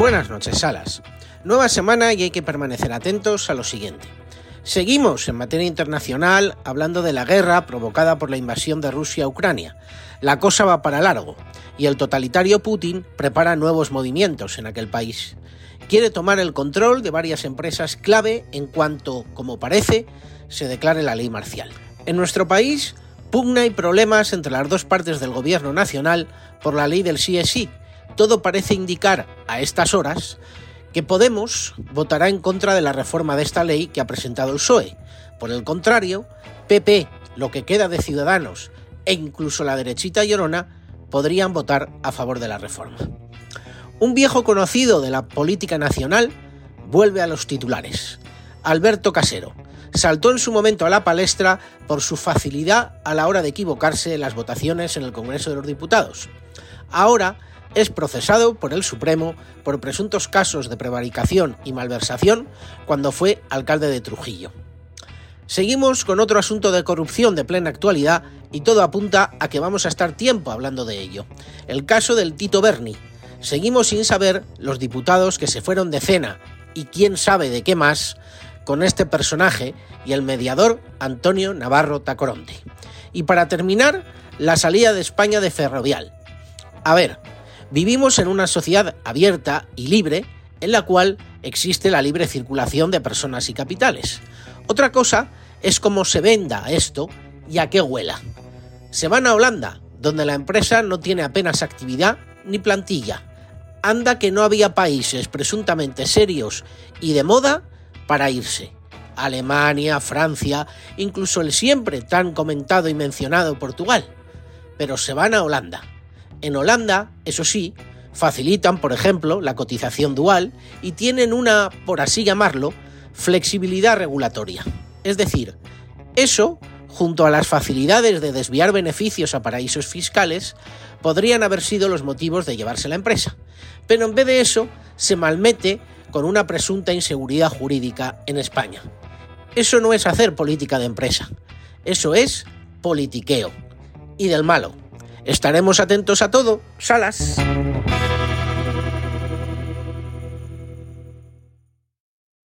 Buenas noches, Salas. Nueva semana y hay que permanecer atentos a lo siguiente. Seguimos en materia internacional hablando de la guerra provocada por la invasión de Rusia a Ucrania. La cosa va para largo y el totalitario Putin prepara nuevos movimientos en aquel país. Quiere tomar el control de varias empresas clave en cuanto, como parece, se declare la ley marcial. En nuestro país pugna y problemas entre las dos partes del gobierno nacional por la ley del sí es sí. Todo parece indicar a estas horas que Podemos votará en contra de la reforma de esta ley que ha presentado el PSOE. Por el contrario, PP, lo que queda de Ciudadanos e incluso la derechita llorona podrían votar a favor de la reforma. Un viejo conocido de la política nacional vuelve a los titulares. Alberto Casero saltó en su momento a la palestra por su facilidad a la hora de equivocarse en las votaciones en el Congreso de los Diputados. Ahora es procesado por el Supremo por presuntos casos de prevaricación y malversación cuando fue alcalde de Trujillo. Seguimos con otro asunto de corrupción de plena actualidad y todo apunta a que vamos a estar tiempo hablando de ello. El caso del Tito Berni. Seguimos sin saber los diputados que se fueron de cena y quién sabe de qué más con este personaje y el mediador Antonio Navarro Tacoronte. Y para terminar, la salida de España de Ferrovial. A ver, Vivimos en una sociedad abierta y libre en la cual existe la libre circulación de personas y capitales. Otra cosa es cómo se venda esto y a qué huela. Se van a Holanda, donde la empresa no tiene apenas actividad ni plantilla. Anda que no había países presuntamente serios y de moda para irse. Alemania, Francia, incluso el siempre tan comentado y mencionado Portugal. Pero se van a Holanda en Holanda, eso sí, facilitan, por ejemplo, la cotización dual y tienen una, por así llamarlo, flexibilidad regulatoria. Es decir, eso, junto a las facilidades de desviar beneficios a paraísos fiscales, podrían haber sido los motivos de llevarse la empresa. Pero en vez de eso, se malmete con una presunta inseguridad jurídica en España. Eso no es hacer política de empresa, eso es politiqueo. Y del malo. Estaremos atentos a todo. Salas.